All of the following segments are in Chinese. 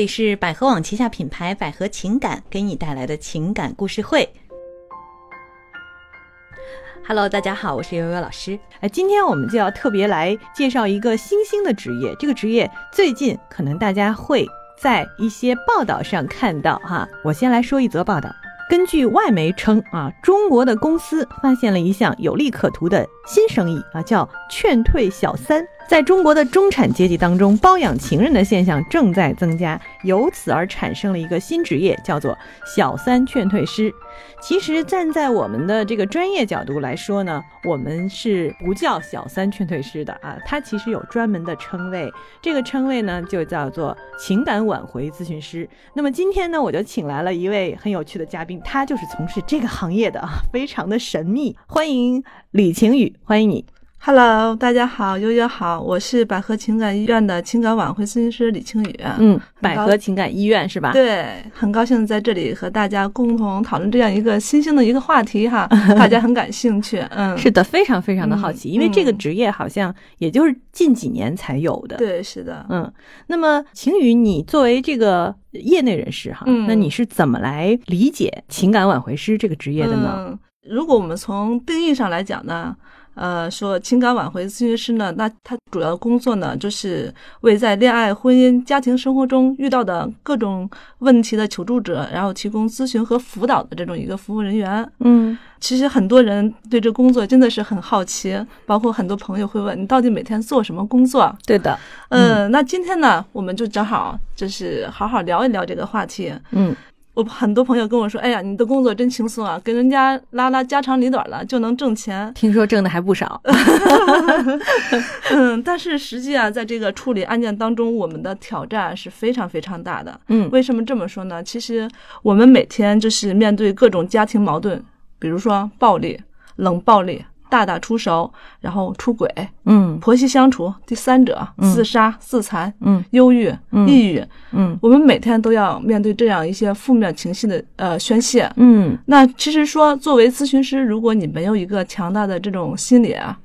这里是百合网旗下品牌百合情感给你带来的情感故事会。Hello，大家好，我是悠悠老师。哎，今天我们就要特别来介绍一个新兴的职业。这个职业最近可能大家会在一些报道上看到哈。我先来说一则报道。根据外媒称啊，中国的公司发现了一项有利可图的新生意啊，叫劝退小三。在中国的中产阶级当中，包养情人的现象正在增加，由此而产生了一个新职业，叫做小三劝退师。其实站在我们的这个专业角度来说呢，我们是不叫小三劝退师的啊，它其实有专门的称谓，这个称谓呢就叫做情感挽回咨询师。那么今天呢，我就请来了一位很有趣的嘉宾，他就是从事这个行业的啊，非常的神秘。欢迎李晴雨，欢迎你。Hello，大家好，悠悠好，我是百合情感医院的情感挽回咨询师李清雨。嗯，百合情感医院是吧？对，很高兴在这里和大家共同讨论这样一个新兴的一个话题哈，大家很感兴趣。嗯，是的，非常非常的好奇，因为这个职业好像也就是近几年才有的。对，是的。嗯，那么晴雨，你作为这个业内人士哈，那你是怎么来理解情感挽回师这个职业的呢？嗯如果我们从定义上来讲呢？呃，说情感挽回咨询师呢，那他主要工作呢，就是为在恋爱、婚姻、家庭生活中遇到的各种问题的求助者，然后提供咨询和辅导的这种一个服务人员。嗯，其实很多人对这工作真的是很好奇，包括很多朋友会问你到底每天做什么工作？对的，嗯，那今天呢，我们就正好就是好好聊一聊这个话题。嗯。我很多朋友跟我说：“哎呀，你的工作真轻松啊，跟人家拉拉家长里短了就能挣钱。听说挣的还不少。嗯，但是实际啊，在这个处理案件当中，我们的挑战是非常非常大的。嗯，为什么这么说呢？其实我们每天就是面对各种家庭矛盾，比如说暴力、冷暴力。”大打出手，然后出轨，嗯，婆媳相处，第三者自杀、自残，嗯，忧郁、抑郁，嗯，我们每天都要面对这样一些负面情绪的呃宣泄，嗯，那其实说作为咨询师，如果你没有一个强大的这种心理啊，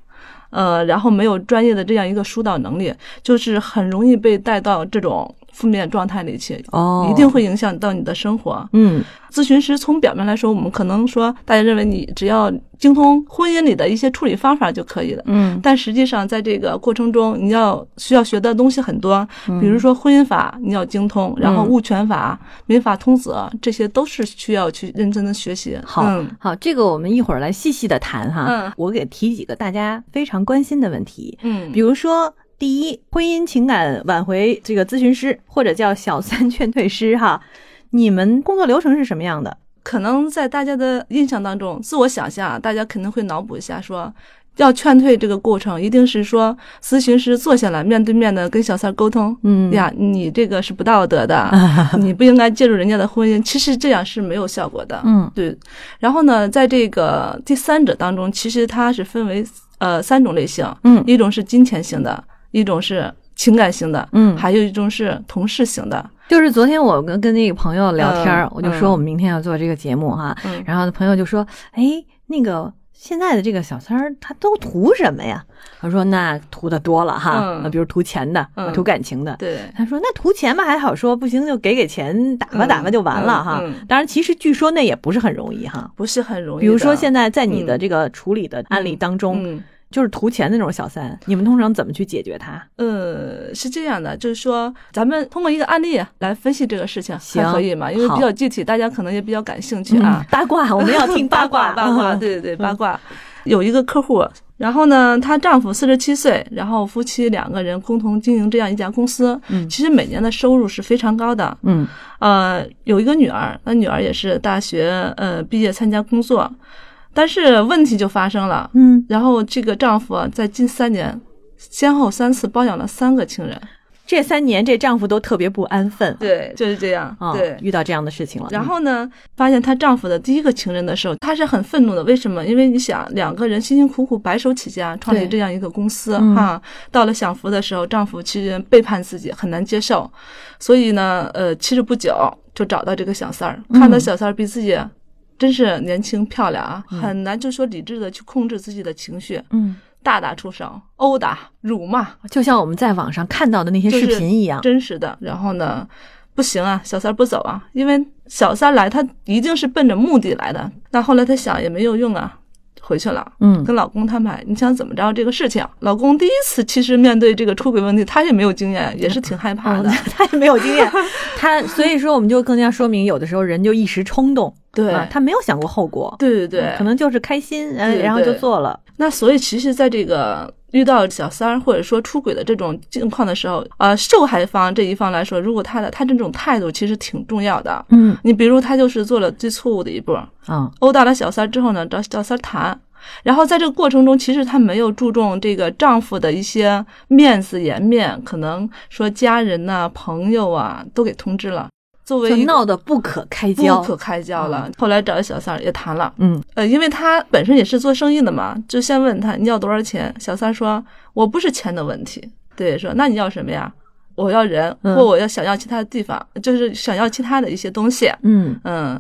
呃，然后没有专业的这样一个疏导能力，就是很容易被带到这种。负面状态里去，哦，一定会影响到你的生活。嗯，咨询师从表面来说，我们可能说大家认为你只要精通婚姻里的一些处理方法就可以了。嗯，但实际上在这个过程中，你要需要学的东西很多，比如说婚姻法你要精通，然后物权法、民法通则这些都是需要去认真的学习。好，好，这个我们一会儿来细细的谈哈。嗯，我给提几个大家非常关心的问题。嗯，比如说。第一，婚姻情感挽回这个咨询师或者叫小三劝退师哈，你们工作流程是什么样的？可能在大家的印象当中，自我想象，大家肯定会脑补一下，说要劝退这个过程，一定是说咨询师坐下来面对面的跟小三沟通，嗯呀，你这个是不道德的，你不应该介入人家的婚姻。其实这样是没有效果的，嗯，对。然后呢，在这个第三者当中，其实它是分为呃三种类型，嗯，一种是金钱型的。一种是情感型的，嗯，还有一种是同事型的。就是昨天我跟跟那个朋友聊天，我就说我们明天要做这个节目哈，然后朋友就说：“哎，那个现在的这个小三儿他都图什么呀？”他说：“那图的多了哈，比如图钱的，图感情的。”对，他说：“那图钱嘛还好说，不行就给给钱打发打发就完了哈。”当然，其实据说那也不是很容易哈，不是很容易。比如说现在在你的这个处理的案例当中。就是图钱那种小三，你们通常怎么去解决他？呃，是这样的，就是说，咱们通过一个案例来分析这个事情，还可以吗？因为比较具体，大家可能也比较感兴趣啊。八卦，我们要听 八卦，八卦，对对对，八卦。有一个客户，然后呢，她丈夫四十七岁，然后夫妻两个人共同经营这样一家公司，嗯，其实每年的收入是非常高的，嗯，呃，有一个女儿，那女儿也是大学呃毕业参加工作。但是问题就发生了，嗯，然后这个丈夫在近三年，先后三次包养了三个情人，这三年这丈夫都特别不安分，对，就是这样，对，遇到这样的事情了。然后呢，发现她丈夫的第一个情人的时候，她是很愤怒的。为什么？因为你想，两个人辛辛苦苦白手起家创立这样一个公司，哈，到了享福的时候，丈夫其实背叛自己，很难接受。所以呢，呃，其实不久就找到这个小三儿，看到小三儿比自己。真是年轻漂亮啊，很难就说理智的去控制自己的情绪，嗯，大打出手，殴打、辱骂，就像我们在网上看到的那些视频一样，真实的。然后呢，不行啊，小三儿不走啊，因为小三儿来，他一定是奔着目的来的。那后来他想也没有用啊，回去了，嗯跟老公摊牌，你想怎么着这个事情？老公第一次其实面对这个出轨问题，他也没有经验，也是挺害怕的。嗯他也没有经验，他所以说我们就更加说明，有的时候人就一时冲动，对啊他没有想过后果，对对对，可能就是开心，嗯然后就做了，那所以其实，在这个遇到小三儿或者说出轨的这种境况的时候，呃，受害方这一方来说，如果他的他这种态度其实挺重要的。嗯你比如他就是做了最错误的一步，啊，殴打了小三儿之后呢，找小三儿谈。然后在这个过程中，其实她没有注重这个丈夫的一些面子颜面，可能说家人呐、朋友啊都给通知了，作为闹得不可开交不，可开交了。后来找小三儿也谈了，嗯呃，因为他本身也是做生意的嘛，就先问他你要多少钱。小三说：“我不是钱的问题。”对，说那你要什么呀？我要人，嗯或我要想要其他的地方，就是想要其他的一些东西。嗯嗯，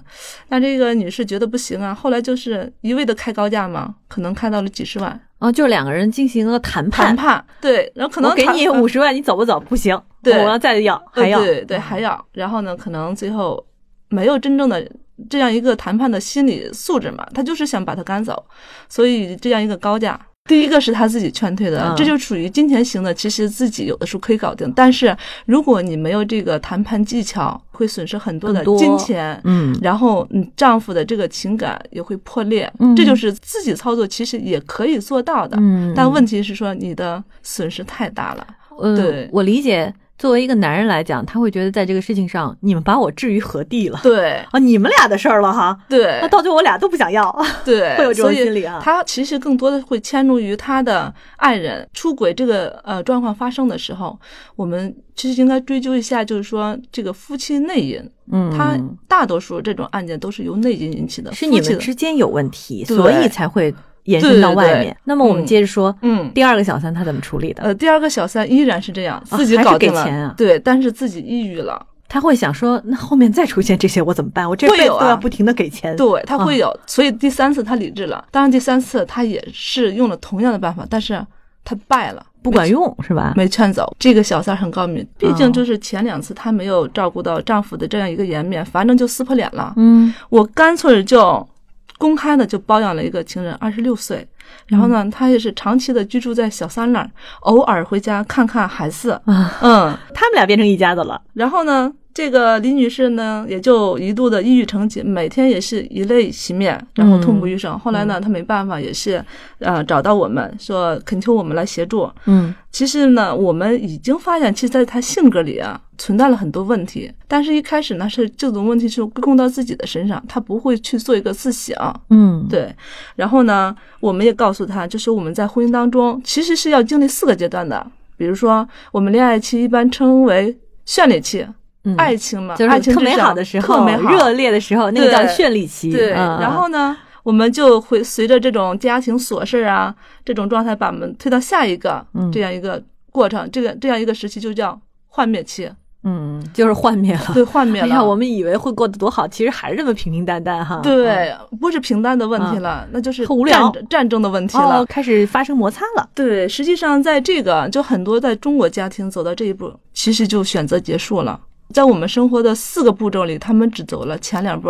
那这个女士觉得不行啊，后来就是一味的开高价嘛，可能开到了几十万哦，就两个人进行了谈判，谈判。对，然后可能我给你五十万，你走不走？不行，对我要再要，还要，呃对对还要，然后呢，可能最后没有真正的这样一个谈判的心理素质嘛，他就是想把他赶走，所以这样一个高价。第一个是他自己劝退的，嗯。这就属于金钱型的，其实自己有的时候可以搞定，但是如果你没有这个谈判技巧，会损失很多的金钱，嗯。然后你丈夫的这个情感也会破裂，嗯这就是自己操作其实也可以做到的，嗯，但问题是说你的损失太大了，嗯对，我理解。作为一个男人来讲，他会觉得在这个事情上，你们把我置于何地了？对。啊，你们俩的事儿了哈，对。那到最后我俩都不想要，对，会有这种心理啊。他其实更多的会迁怒于他的爱人。出轨这个呃状况发生的时候，我们其实应该追究一下，就是说这个夫妻内因，嗯，他大多数这种案件都是由内因引起的，是你们之间有问题，所以才会延伸到外对对对。面那么我们嗯接着说，嗯。第二个小三他怎么处理的？呃，第二个小三依然是这样，自己搞定了，给钱啊对，但是自己抑郁了，他会想说，那后面再出现这些我怎么办？我这辈子都要不停的给钱。对他啊会有，所以第三次他理智了，当然第三次他也是用了同样的办法，但是他败了，不管用是吧？没劝走。这个小三很高明，毕哦竟就是前两次她没有照顾到丈夫的这样一个颜面，反正就撕破脸了。嗯我干脆就公开的就包养了一个情人，二十六岁。然后呢，他也是长期的居住在小三那儿，偶尔回家看看孩子。啊，嗯，他们俩变成一家子了。然后呢，这个李女士呢，也就一度的抑郁成疾，每天也是以泪洗面，然后痛不欲生。后来呢，她没办法，也是呃找到我们，说恳求我们来协助。嗯其实呢，我们已经发现，其实在她性格里啊，存在了很多问题。但是，一开始呢，是这种问题是归功到自己的身上，他不会去做一个自省。嗯，对，然后呢，我们也告诉他，就是我们在婚姻当中，其实是要经历四个阶段的。比如说，我们恋爱期一般称为绚丽期，嗯爱情嘛，就是特美爱情特美好的时候，特美好，热烈的时候，那个叫绚丽期。对，嗯然后呢，我们就会随着这种家庭琐事啊这种状态，把我们推到下一个、嗯这样一个过程，这个这样一个时期就叫幻灭期，嗯，就是幻灭了。对，幻灭了。哎呀，我们以为会过得多好，其实还是这么平平淡淡哈。对，不是平淡的问题了，那就是很无聊战战争的问题嗯，了。哦，开始发生摩擦了。对，实际上在这个就很多在中国家庭走到这一步，其实就选择结束了。在我们生活的四个步骤里，他们只走了前两步。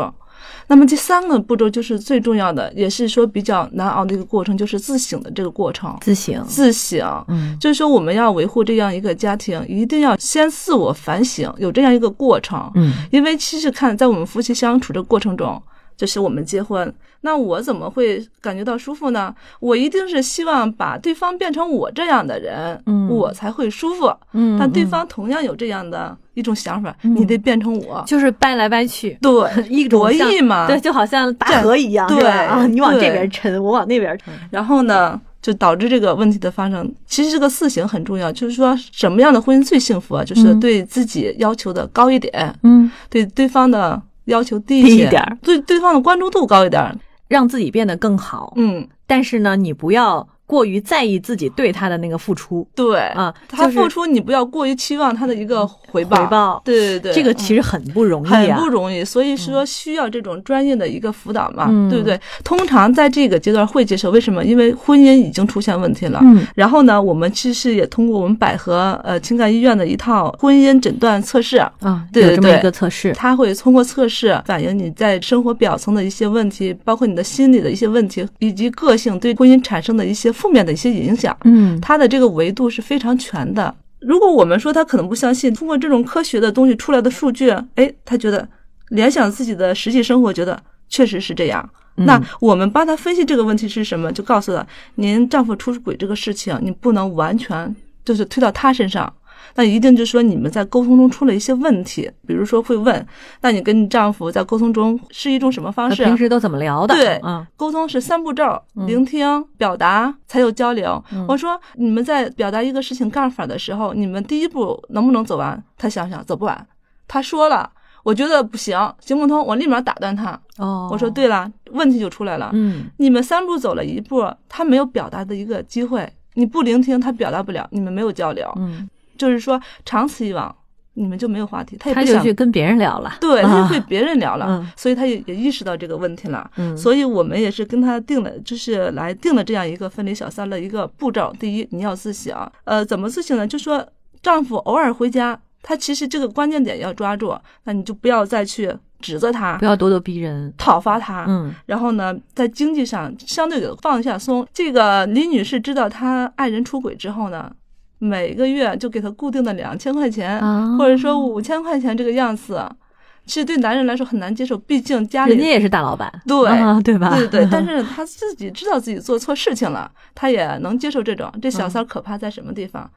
那么第三个步骤就是最重要的，也是说比较难熬的一个过程，就是自省的这个过程。自省。自省，嗯就是说我们要维护这样一个家庭，一定要先自我反省，有这样一个过程。嗯因为其实看在我们夫妻相处的过程中，就是我们结婚，那我怎么会感觉到舒服呢？我一定是希望把对方变成我这样的人，嗯我才会舒服。嗯，但对嗯方同样有这样的一种想法，你得变成我。就是掰来掰去，对，一弈嘛。对，就好像拔这河一样，对啊，你往这边抻，我往那边抻。然后呢，就导致这个问题的发生。其实这个四行很重要，就是说什么样的婚姻最幸福啊？就是嗯对自己要求的高一点，嗯，对对方的要求低一点儿对对方的关注度高一点。让自己变得更好。嗯，但是呢，你不要过于在意自己对他的那个付出对啊，他付出你不要过于期望他的一个回报。回报。对对对，这个嗯其实很不容易很啊，不容易，所以说需要这种专业的一个辅导嘛，嗯对不对？通常在这个阶段会接受，为什么？因为婚姻已经出现问题了。嗯然后呢，我们其实也通过我们百合呃情感医院的一套婚姻诊断测试，啊，对有这么对一个测试，他会通过测试反映你在生活表层的一些问题，包括你的心理的一些问题，以及个性对婚姻产生的一些负面的一些影响。嗯它的这个维度是非常全的。如果我们说他可能不相信，通过这种科学的东西出来的数据，哎，他觉得联想自己的实际生活，觉得确实是这样。嗯那我们帮他分析这个问题是什么，就告诉他，您丈夫出轨这个事情，你不能完全就是推到他身上。那一定就是说你们在沟通中出了一些问题，比如说会问，那你跟你丈夫在沟通中是一种什么方式？那平时都怎么聊的？对嗯沟通是三步骤：聆听、表达，才有交流。我说你们在表达一个事情干法的时候，你们第一步能不能走完？他想想走不完，他说了，我觉得不行，行不通，我立马打断他。哦，我说对了，问题就出来了。嗯你们三步走了一步，他没有表达的一个机会，你不聆听，他表达不了，你们没有交流。嗯，就是说，长此以往，你们就没有话题，他也他不想就去跟别人聊了，对，他啊就会别人聊了，嗯所以他也也意识到这个问题了。嗯所以我们也是跟他定了，就是来定了这样一个分离小三的一个步骤。第一，你要自省，呃，怎么自省呢？就说丈夫偶尔回家，他其实这个关键点要抓住，那你就不要再去指责他不、要咄咄逼人，讨伐他。嗯然后呢，在经济上相对的放下松。这个李女士知道她爱人出轨之后呢，每个月就给他固定的两千块钱，啊或者说五千块钱这个样子。其实对男人来说很难接受，毕竟家里人家也是大老板，对啊对吧？对对对，但是他自己知道自己做错事情了，他也能接受这种。这小三儿可怕在什么地方？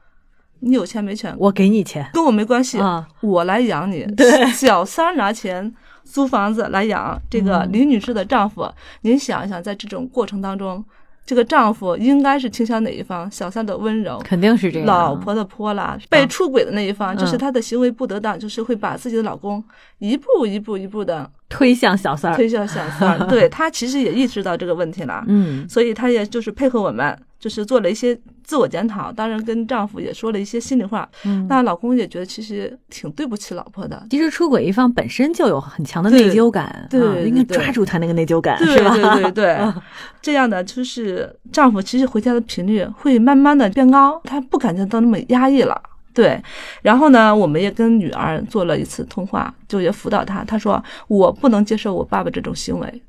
你有钱没钱我给你钱跟我没关系，啊，我来养你。对小三儿拿钱租房子来养这个嗯李女士的丈夫，您想一想，在这种过程当中，这个丈夫应该是倾向哪一方？小三的温柔。肯定是这样，老婆的泼辣，被出轨的那一方，就是嗯他的行为不得当，就是会把自己的老公一步一步一步的推向小三儿，推向小三儿。对他其实也意识到这个问题了，嗯所以她也就是配合我们，就是做了一些自我检讨，当然跟丈夫也说了一些心里话。嗯。那老公也觉得其实挺对不起老婆的，其实出轨一方本身就有很强的内疚感，对啊应该抓住他那个内疚感，对是吧？对对对嗯，这样的就是丈夫其实回家的频率会慢慢的变高，他不感觉到那么压抑了。对，然后呢，我们也跟女儿做了一次通话，就也辅导她。她说：“我不能接受我爸爸这种行为，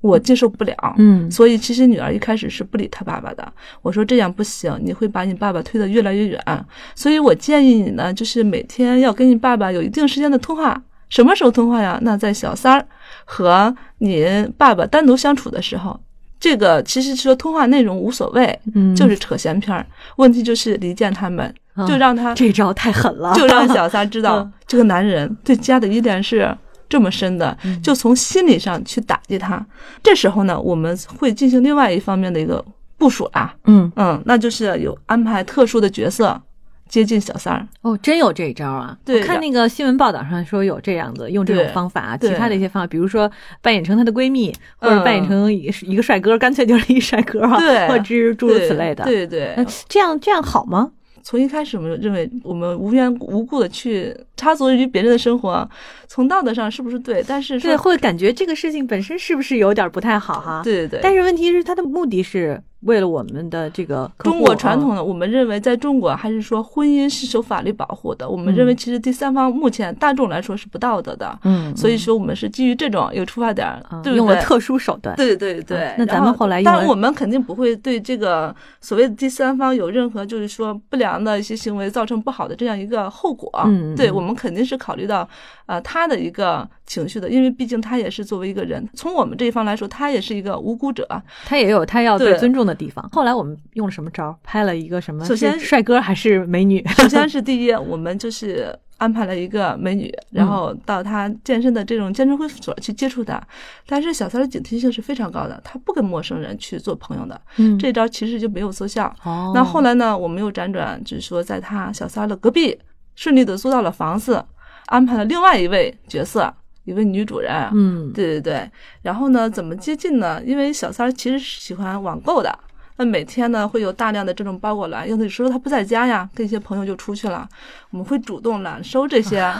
我接受不了。”嗯所以其实女儿一开始是不理她爸爸的。我说这样不行，你会把你爸爸推得越来越远。所以我建议你呢，就是每天要跟你爸爸有一定时间的通话。什么时候通话呀？那在小三儿和你爸爸单独相处的时候，这个其实说通话内容无所谓，嗯，就是扯闲篇儿。问题就是离间他们，啊就让他这招太狠了，就让小三知道 嗯这个男人对家的依恋是这么深的，嗯就从心理上去打击他。这时候呢，我们会进行另外一方面的一个部署啦，嗯嗯，那就是有安排特殊的角色接近小三儿。哦，真有这一招啊！对我看那个新闻报道上说有这样子，用这种方法，啊其他的一些方法，比如说扮演成她的闺蜜，或者嗯扮演成一个一个帅哥，干脆就是一帅哥啊，对或者诸诸如此类的。对对，这样这样好吗？从一开始我们就认为我们无缘无故的去插足于别人的生活，从道德上是不是对？但是说对，会感觉这个事情本身是不是有点不太好哈？。对对对，但是问题是，他的目的是为了我们的这个中国传统啊的，我们认为在中国还是说婚姻是受法律保护的。我们认为其实第三方目前大众来说是不道德的，嗯，所以说我们是基于这种有出发点？用了特殊手段。对对对啊，那咱们后来用了当然我们肯定不会对这个所谓的第三方有任何就是说不良的一些行为造成不好的这样一个后果。嗯对我们肯定是考虑到呃他的一个情绪的，因为毕竟他也是作为一个人，从我们这一方来说，他也是一个无辜者。他也有他要被对尊重的地方。后来我们用了什么招？拍了一个什么？首先帅哥还是美女？首先是第一，我们就是安排了一个美女，然后到她健身的这种健身会所去接触她。但是小三的警惕性是非常高的，她不跟陌生人去做朋友的。嗯这招其实就没有奏效。哦，那后来呢，我们又辗转，就是说在她小三的隔壁顺利的租到了房子，安排了另外一位角色，一位女主人。嗯，对对对，然后呢，怎么接近呢？因为小三儿其实是喜欢网购的，那每天呢会有大量的这种包裹来，有的时候他不在家呀，跟一些朋友就出去了，我们会主动揽收这些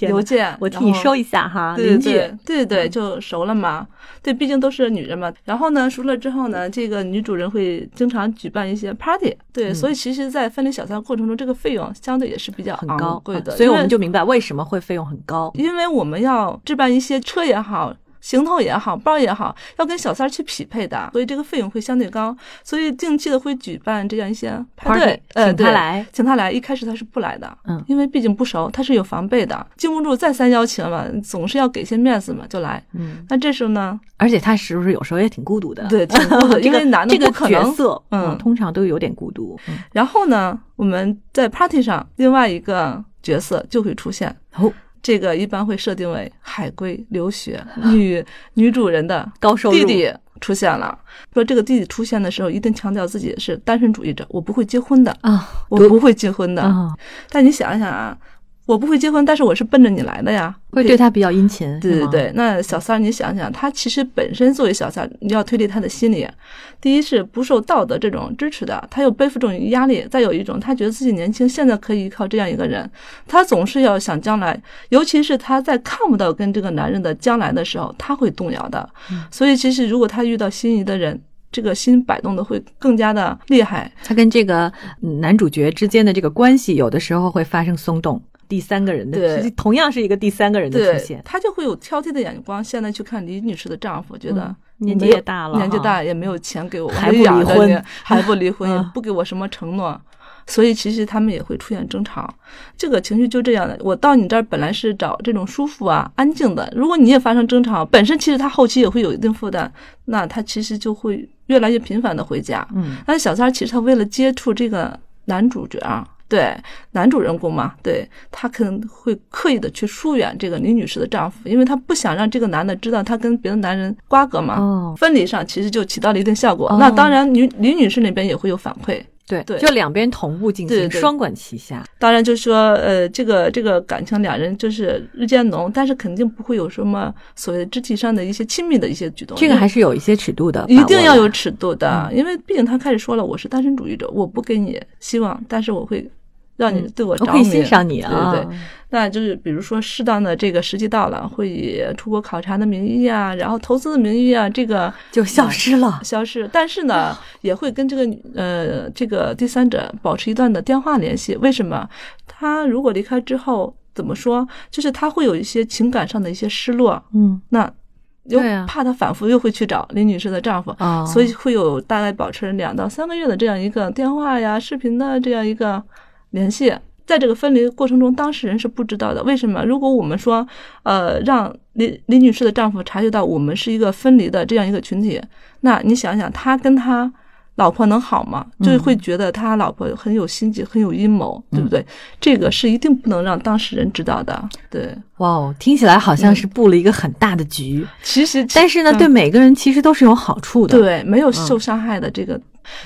邮件，我替你收一下哈，对对对对，就熟了嘛。对，毕竟都是女人嘛。然后呢，熟了之后呢，这个女主人会经常举办一些 party。对，所以其实，在分离小三过程中，这个费用相对也是比较昂很高，贵的。啊所以我们就明白为什么会费用很高。因为我们要置办一些车也好。行头也好，包也好，要跟小三儿去匹配的，所以这个费用会相对高，所以定期的会举办这样一些派对，呃，请他对来，请他来。一开始他是不来的，嗯因为毕竟不熟，他是有防备的，经不住再三邀请嘛，总是要给些面子嘛，就来。嗯，那这时候呢，而且他是不是有时候也挺孤独的？对，挺孤独的，因为男的这个不可能。角色，嗯通常都有点孤独。嗯然后呢，我们在 party 上另外一个角色就会出现，哦，这个一般会设定为海归留学女女主人的高收入弟弟出现了。说这个弟弟出现的时候，一定强调自己是单身主义者，我不会结婚的，啊我不会结婚的。啊，但你想一想啊，我不会结婚，但是我是奔着你来的呀，会对他比较殷勤。对对对，那小三儿，你想想，他其实本身作为小三儿，你要推理他的心理，第一是不受道德这种支持的，他又背负这种压力；再有一种，他觉得自己年轻，现在可以依靠这样一个人，他总是要想将来，尤其是他在看不到跟这个男人的将来的时候，他会动摇的。所以，其实如果他遇到心仪的人，这个心摆动的会更加的厉害。他跟这个嗯男主角之间的这个关系，有的时候会发生松动。第三个人的，对实同样是一个第三个人的出现，，他就会有挑剔的眼光。现在去看李女士的丈夫，觉得嗯年纪也大了年纪大也没有钱给我，还不离婚还不离婚，不给我什么承诺。所以其实他们也会出现争吵，这个情绪就这样的。我到你这儿本来是找这种舒服啊、安静的，如果你也发生争吵，本身其实他后期也会有一定负担，那他其实就会越来越频繁的回家。嗯，但是小三儿其实他为了接触这个男主角啊，对男主人公嘛，对他可能会刻意的去疏远这个李女士的丈夫，因为他不想让这个男的知道他跟别的男人瓜葛嘛。哦，分离上其实就起到了一定效果。哦那当然女，李女士那边也会有反馈。对对就两边同步进行，对对双管齐下。当然，就是说，呃，这个这个感情，两人就是日渐浓，但是肯定不会有什么所谓的肢体上的一些亲密的一些举动。这个还是有一些尺度的，一定要有尺度的，因为毕竟他开始说了，我是单身主义者，我不给你希望，但是我会让你对我着迷，我会欣赏你啊。对对对，那就是比如说适当的这个时机到了，会以出国考察的名义啊，然后投资的名义啊，这个 就消失了。消失，但是呢，也会跟这个呃这个第三者保持一段的电话联系。为什么？他如果离开之后，怎么说？就是他会有一些情感上的一些失落，嗯，那又怕他反复又会去找林女士的丈夫，啊所以会有大概保持两到三个月的这样一个电话呀、视频的这样一个联系。在这个分离过程中，当事人是不知道的。为什么？如果我们说，呃，让李李女士的丈夫察觉到我们是一个分离的这样一个群体，那你想想，他跟他老婆能好吗？嗯就会觉得他老婆很有心计，很有阴谋，对不对？这个是一定不能让当事人知道的。对，哇哦，听起来好像是布了一个很大的局，其实，但是呢，嗯对每个人其实都是有好处的。，对，没有受伤害的这个。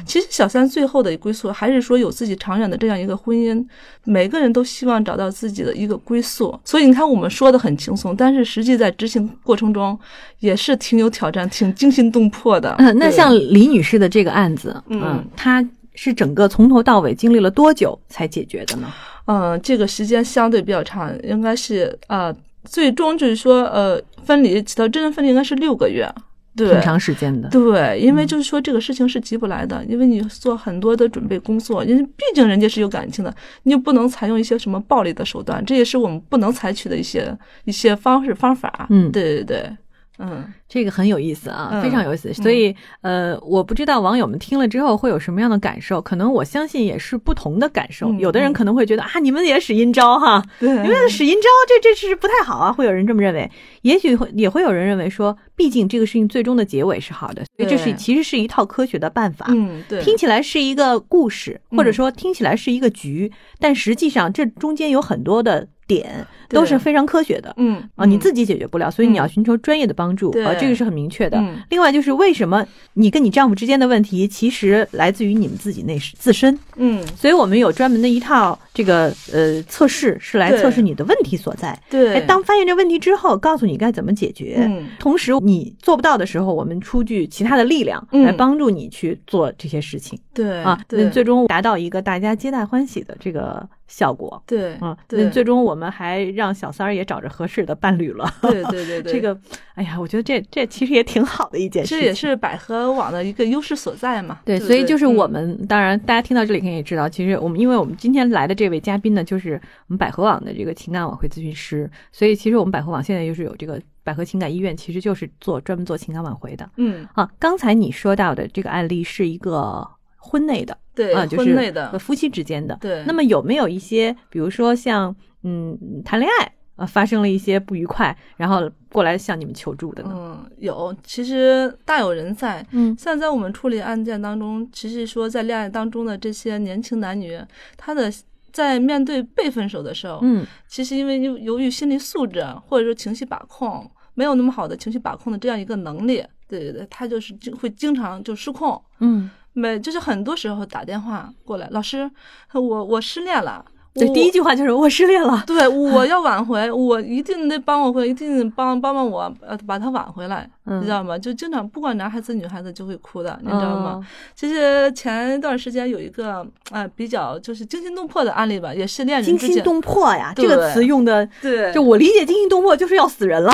其实小三最后的归宿还是说有自己长远的这样一个婚姻，每个人都希望找到自己的一个归宿。所以你看，我们说的很轻松，但是实际在执行过程中也是挺有挑战、挺惊心动魄的。嗯，那像李女士的这个案子，嗯嗯，她是整个从头到尾经历了多久才解决的呢？嗯，这个时间相对比较长，应该是呃，最终就是说呃，分离起到真正分离应该是六个月。对，挺长时间的。对，因为就是说这个事情是急不来的，因为你做很多的准备工作，因为毕竟人家是有感情的，你就不能采用一些什么暴力的手段，这也是我们不能采取的一些一些方式方法。嗯对对对，嗯。这个很有意思啊，嗯非常有意思。所以，呃，我不知道网友们听了之后会有什么样的感受，可能我相信也是不同的感受。嗯有的人嗯可能会觉得啊，你们也使阴招哈，对，你们使阴招，这这是不太好啊，会有人这么认为。也许会也会有人认为说，毕竟这个事情最终的结尾是好的，所以这是其实是一套科学的办法。嗯，对，听起来是一个故事，嗯或者说听起来是一个局，但实际上这中间有很多的点都是非常科学的。嗯啊，你自己解决不了，所以你要寻求专业的帮助对啊，这个是很明确的嗯。另外就是为什么你跟你丈夫之间的问题，其实来自于你们自己内自身，嗯，所以我们有专门的一套这个呃测试，是来测试你的问题所在。对，哎，当发现这问题之后，告诉你该怎么解决。嗯同时，你做不到的时候，我们出具其他的力量嗯来帮助你去做这些事情、对啊，对那最终达到一个大家皆大欢喜的这个效果对嗯。对那最终我们还让小三儿也找着合适的伴侣了。对对对对，这个，哎呀，我觉得这这其实也挺好的一件事。这也是百合网的一个优势所在嘛。对，不所以就是嗯我们，当然大家听到这里肯定也知道，其实我们因为我们今天来的这位嘉宾呢，就是我们百合网的这个情感挽回咨询师，所以其实我们百合网现在就是有这个百合情感医院，其实就是做专门做情感挽回的嗯，啊。刚才你说到的这个案例是一个婚内的对，啊，就是婚内的呃，夫妻之间的。对。那么有没有一些，比如说像嗯谈恋爱啊发生了一些不愉快，然后过来向你们求助的呢？嗯，有，其实大有人在。嗯像在我们处理案件当中，其实说在恋爱当中的这些年轻男女，他的在面对被分手的时候，嗯其实因为由由于心理素质或者说情绪把控没有那么好的情绪把控的这样一个能力，对对对，他就是经会经常就失控，嗯，没就是很多时候打电话过来，老师，我我失恋了。对，第一句话就是我失恋了。对，我要挽回，我一定得帮我回，一定帮帮帮我，呃，把他挽回来，嗯你知道吗？就经常不管男孩子女孩子就会哭的，你知道吗？嗯其实前一段时间有一个呃比较就是惊心动魄的案例吧，也是恋人惊心，动魄呀，这个词用的，对，就我理解惊心动魄就是要死人了。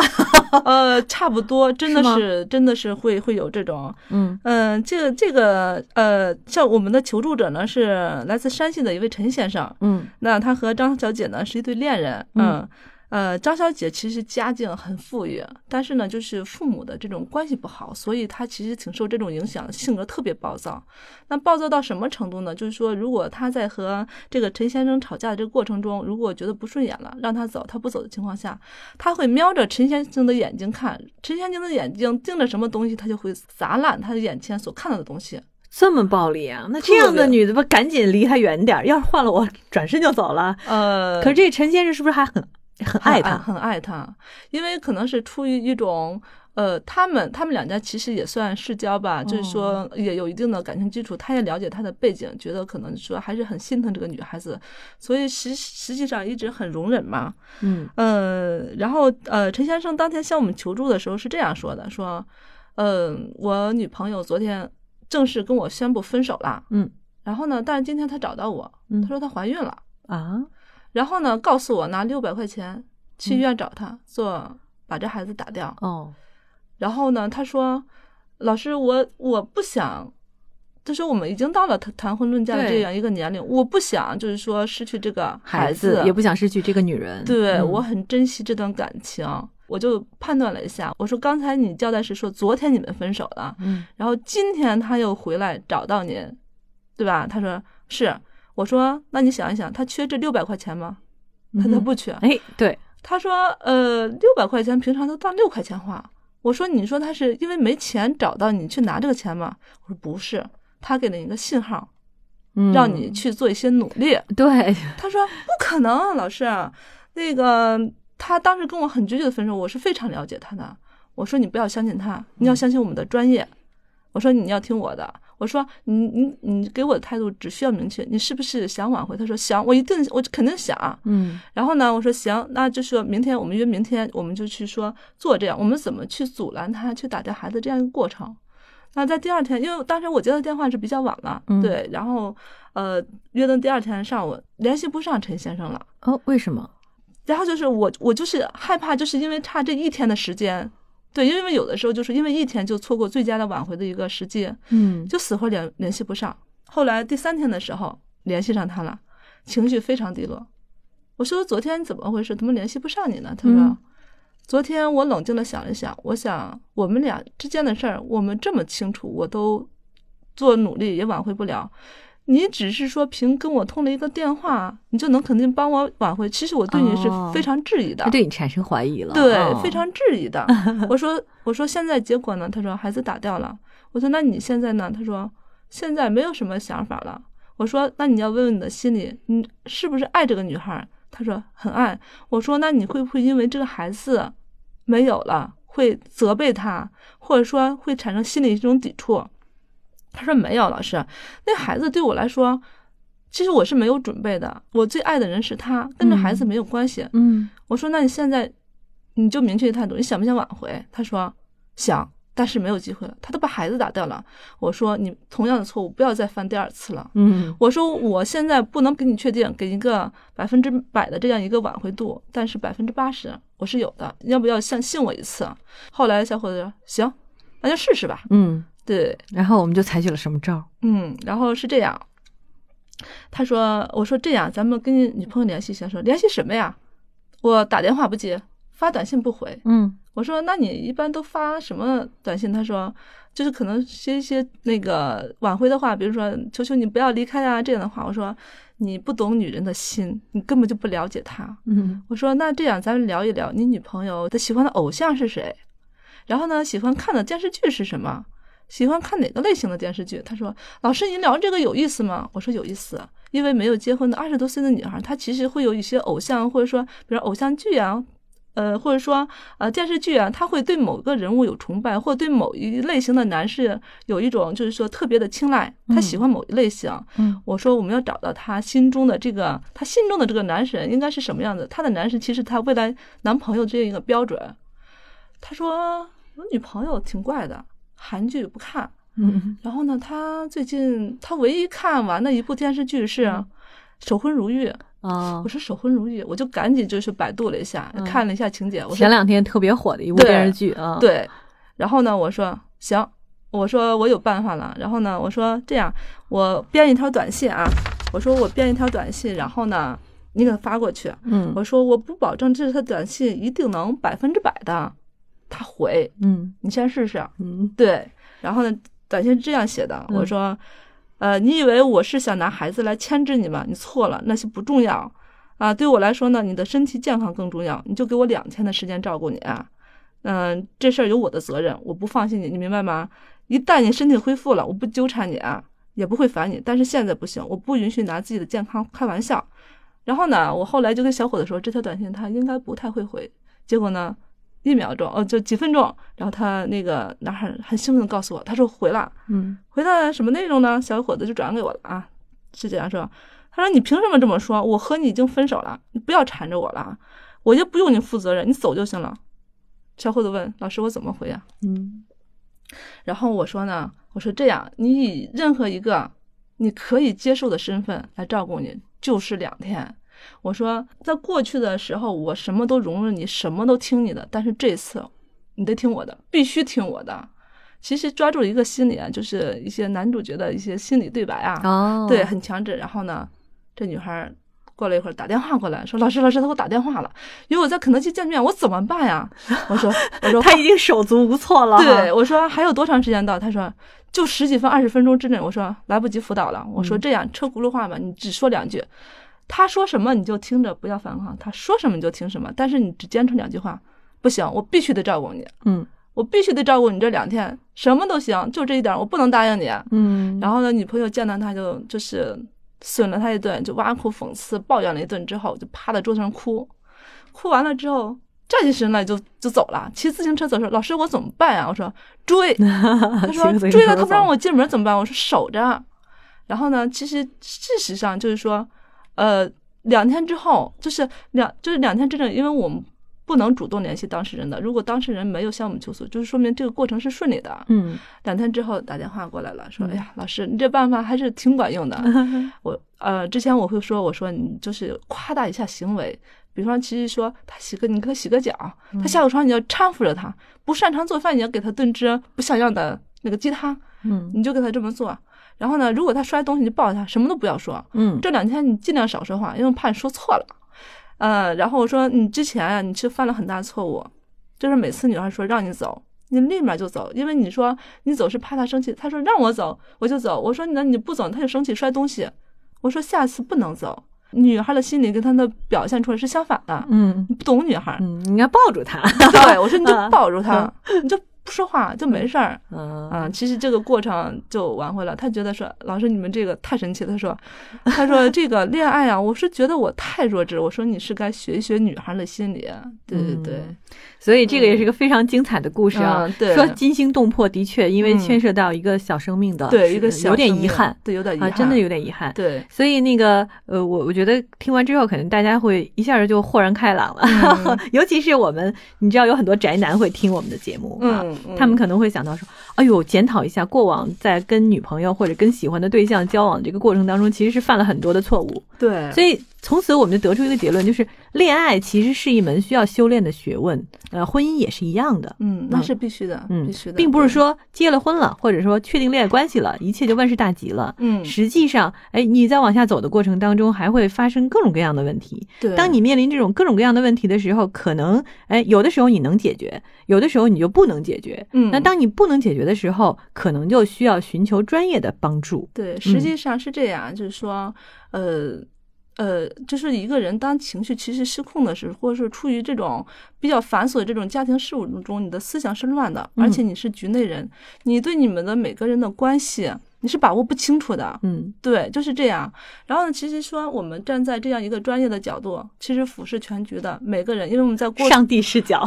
呃差不多，真的是是真的是会会有这种，嗯嗯、这个这个呃，像我们的求助者呢是来自山西的一位陈先生，嗯那他和张小姐呢是一对恋人，嗯嗯。呃，张小姐其实家境很富裕，但是呢，就是父母的这种关系不好，所以她其实挺受这种影响，性格特别暴躁。那暴躁到什么程度呢？就是说，如果她在和这个陈先生吵架的这个过程中，如果觉得不顺眼了，让他走，他不走的情况下，他会瞄着陈先生的眼睛看，陈先生的眼睛盯着什么东西，他就会砸烂他的眼前所看到的东西。这么暴力啊？那这样的女的吧，赶紧离他远点儿。要是换了我，转身就走了。呃，可是这陈先生是不是还很很爱他？很爱她，因为可能是出于一种。呃，他们他们两家其实也算世交吧，就是说也有一定的感情基础，他也了解她的背景，觉得可能说还是很心疼这个女孩子，所以实实际上一直很容忍嘛。嗯呃，然后呃，陈先生当天向我们求助的时候是这样说的：说，嗯、我女朋友昨天正式跟我宣布分手了，嗯，然后呢，但是今天她找到我，嗯她说她怀孕了。啊，然后呢，告诉我拿六百块钱去医院找她、做把这孩子打掉。哦，然后呢，她说：“老师，我我不想，就是我们已经到了谈谈婚论嫁的这样一个年龄，我不想就是说失去这个孩子，也不想失去这个女人。对、嗯我很珍惜这段感情。”我就判断了一下，我说刚才你交代是说昨天你们分手了，嗯然后今天他又回来找到您，对吧？他说是，我说那你想一想，他缺这六百块钱吗？他他嗯不缺，哎，对，他说，呃，六百块钱平常都当六块钱花。我说，你说他是因为没钱找到你去拿这个钱吗？我说不是，他给了你一个信号，嗯让你去做一些努力。对，他说不可能，老师，那个他当时跟我很决绝的分手，我是非常了解他的。我说你不要相信他，你要相信我们的专业。我说你要听我的。我说你你你给我的态度只需要明确，你是不是想挽回？他说想，我一定我肯定想。嗯然后呢，我说行，那就说明天我们约明天，我们就去说做这样，我们怎么去阻拦他去打掉孩子这样一个过程。那在第二天，因为当时我接到电话是比较晚了，嗯对，然后呃约的第二天上午联系不上陈先生了，哦，为什么？然后就是我我就是害怕，就是因为差这一天的时间，对，因为有的时候就是因为一天就错过最佳的挽回的一个时机，嗯就死活联联系不上。后来第三天的时候联系上他了，情绪非常低落。我说昨天怎么回事？怎么联系不上你呢？他说，嗯昨天我冷静的想了想，我想我们俩之间的事儿，我们这么清楚，我都做努力也挽回不了。你只是说凭跟我通了一个电话，你就能肯定帮我挽回？其实我对你是哦非常质疑的。他对你产生怀疑了，对，哦非常质疑的。我说，我说现在结果呢？他说孩子打掉了。我说那你现在呢？他说现在没有什么想法了。我说那你要问问你的心里，你是不是爱这个女孩？他说很爱。我说那你会不会因为这个孩子没有了，会责备他，或者说会产生心理一种抵触？他说没有，老师，那孩子对我来说，其实我是没有准备的。我最爱的人是他，跟这孩子没有关系。嗯我说那你现在你就明确态度，你想不想挽回？他说想。但是没有机会了，他都把孩子打掉了。我说你同样的错误不要再犯第二次了。嗯我说我现在不能给你确定给一个百分之百的这样一个挽回度，但是百分之八十我是有的，要不要相信我一次？后来小伙子说行，那就试试吧。嗯，对，然后我们就采取了什么招？嗯，然后是这样，他说我说这样，咱们跟你女朋友联系一下，说联系什么呀？我打电话不接，发短信不回。嗯我说那你一般都发什么短信？他说就是可能写一些那个挽回的话，比如说求求你不要离开啊这样的话。我说你不懂女人的心，你根本就不了解她。嗯我说那这样咱们聊一聊，你女朋友她喜欢的偶像是谁？然后呢，喜欢看的电视剧是什么？喜欢看哪个类型的电视剧？他说：“老师，您聊这个有意思吗？”我说：“有意思，因为没有结婚的二十多岁的女孩，她其实会有一些偶像，或者说，比如偶像剧啊，呃，或者说呃电视剧啊，她会对某个人物有崇拜，或对某一类型的男士有一种就是说特别的青睐，她喜欢某一类型。嗯我说我们要找到她心中的这个，她心中的这个男神应该是什么样子？她的男神其实她未来男朋友这样一个标准。他说我女朋友挺怪的，韩剧不看。嗯然后呢，他最近他唯一看完的一部电视剧是《守婚如玉》。哦我，说《守婚如玉》，我就赶紧就是百度了一下，嗯看了一下情节。我前两天特别火的一部电视剧啊，，对，然后呢，我说行，我说我有办法了。然后呢，我说这样，我编一条短信啊，我说我编一条短信，然后呢，你给他发过去。嗯我说我不保证这条短信一定能百分之百的他回，嗯你先试试。嗯对，然后呢，短信是这样写的，嗯我说，呃，你以为我是想拿孩子来牵制你吗？你错了，那些不重要啊。对我来说呢，你的身体健康更重要，你就给我两天的时间照顾你啊。嗯、这事儿有我的责任，我不放心你，你明白吗？一旦你身体恢复了，我不纠缠你啊，也不会烦你。但是现在不行，我不允许拿自己的健康开玩笑。然后呢，我后来就跟小伙子说，这条短信他应该不太会回。结果呢，一秒钟，哦，就几分钟，然后他那个男孩很兴奋的告诉我，他说回了，嗯回了什么内容呢？小伙子就转给我了啊，是这样说，他说你凭什么这么说？我和你已经分手了，你不要缠着我了，我就不用你负责任，你走就行了。小伙子问老师，我怎么回啊？嗯然后我说呢，我说这样，你以任何一个你可以接受的身份来照顾你，就是两天。我说，在过去的时候，我什么都容忍你，什么都听你的，但是这次你得听我的，必须听我的。其实抓住一个心理啊，就是一些男主角的一些心理对白啊，哦，对，很强制。然后呢，这女孩过了一会儿打电话过来，说：“老师，老师，他给我打电话了，因为我在肯德基见面，我怎么办呀？”我说：“我说 他已经手足无措了，对，我说还有多长时间到？他说就十几分、二十分钟之内。我说来不及辅导了。我说嗯这样车轱辘话嘛，你只说两句，他说什么你就听着，不要反抗。他说什么你就听什么，但是你只坚持两句话，不行，我必须得照顾你，嗯我必须得照顾你这两天，什么都行，就这一点，我不能答应你。嗯，然后呢，女朋友见到他就就是损了他一顿，就挖苦讽刺抱怨了一顿之后，就趴在桌子上哭，哭完了之后站起身来就就走了，骑自行车走说：“老师，我怎么办呀？”我说：“追。”他说：“追了，他不让我进门怎么办？”我说：“守着。”然后呢，其实事实上就是说，呃，两天之后，就是两就是两天之内，因为我们不能主动联系当事人的，如果当事人没有向我们求诉，就是说明这个过程是顺利的。嗯两天之后打电话过来了，说：“嗯哎呀，老师，你这办法还是挺管用的。我呃，之前我会说，我说你就是夸大一下行为，比方其实说他洗个，你给他洗个脚，他下个床你要搀扶着他，不擅长做饭你要给他炖只不像样的那个鸡汤，嗯你就给他这么做。然后呢，如果他摔东西，你就抱他，什么都不要说。嗯。这两天你尽量少说话，因为怕你说错了。呃，然后我说你之前啊，你是犯了很大错误，就是每次女孩说让你走，你立马就走，因为你说你走是怕他生气，他说让我走我就走，我说那你不走他就生气摔东西，我说下次不能走。女孩的心理跟她的表现出来是相反的，嗯。你不懂女孩，嗯，你应该抱住他，对我说你就 抱住她，你就不说话就没事儿。嗯啊，其实这个过程就挽回了。他觉得说，老师你们这个太神奇了。他说，他说这个恋爱啊，我是觉得我太弱智。我说你是该学一学女孩的心理。对对对，所以这个也是一个非常精彩的故事啊。嗯对说惊心动魄，的确，因为嗯牵涉到一个小生命的，对一个小有点遗憾，对有点遗啊，憾，真的有点遗憾。对。所以那个呃，我我觉得听完之后，可能大家会一下子就豁然开朗了。嗯 尤其是我们，你知道有很多宅男会听我们的节目啊，他们可能会想到说，哎呦，检讨一下过往在跟女朋友或者跟喜欢的对象交往这个过程当中，其实是犯了很多的错误。对，所以从此我们就得出一个结论，就是恋爱其实是一门需要修炼的学问，呃，婚姻也是一样的。嗯，那是必须的，嗯必须的，并不是，说结了婚了，或者说确定恋爱关系了，一切就万事大吉了。嗯，实际上，哎，你在往下走的过程当中，还会发生各种各样的问题。对，当你面临这种各种各样的问题的时候，可能，哎，有的时候你能解决，有的时候你就不能解决。嗯那当你不能解决的时候，可能就需要寻求专业的帮助。对，实际上是这样，就是说，呃。呃，就是一个人当情绪其实失控的时候，或者是处于这种比较繁琐的这种家庭事务中，你的思想是乱的，而嗯且你是局内人，你对你们的每个人的关系你是把握不清楚的。嗯对，就是这样。然后呢，其实说我们站在这样一个专业的角度，其实俯视全局的每个人，因为我们在过上帝视角，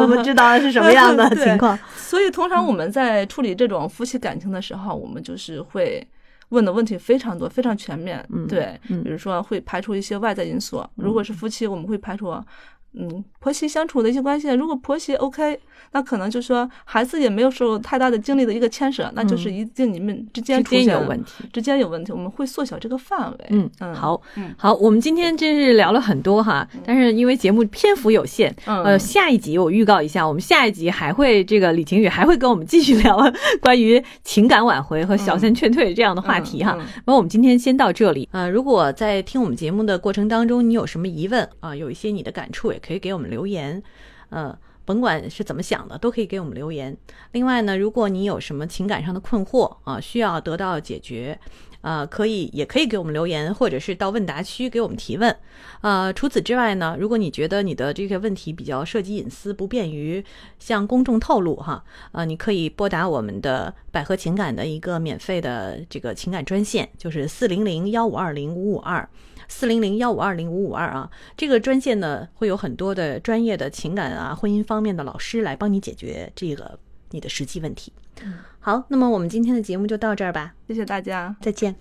我们知道是什么样的 情况。所以通常我们在处理这种夫妻感情的时候，我们就是会问的问题非常多，非常全面。嗯对，嗯比如说会排除一些外在因素。如果是夫妻，我们会排除。嗯，婆媳相处的一些关系，如果婆媳 OK，那可能就说孩子也没有受太大的精力的一个牵扯，那就是一定你们之间嗯之间出现有问题，之间有问题，我们会缩小这个范围。嗯嗯，好，嗯。好，我们今天真是聊了很多哈，但是因为节目篇幅有限，嗯。呃，下一集我预告一下，我们下一集还会这个李晴雨还会跟我们继续聊关于情感挽回和小三劝退这样的话题哈。嗯。嗯。那、我们今天先到这里，呃，如果在听我们节目的过程当中，你有什么疑问啊、有一些你的感触，也可以给我们留留言。呃，甭管是怎么想的，都可以给我们留言。另外呢，如果你有什么情感上的困惑啊、需要得到解决，呃，可以也可以给我们留言，或者是到问答区给我们提问。呃，除此之外呢，如果你觉得你的这个问题比较涉及隐私，不便于向公众透露哈，呃，你可以拨打我们的百合情感的一个免费的这个情感专线，就是四零零幺五二零五五二。四零零幺五二零五五二啊，这个专线呢会有很多的专业的情感啊、婚姻方面的老师来帮你解决这个你的实际问题。好，那么我们今天的节目就到这儿吧，谢谢大家。再见。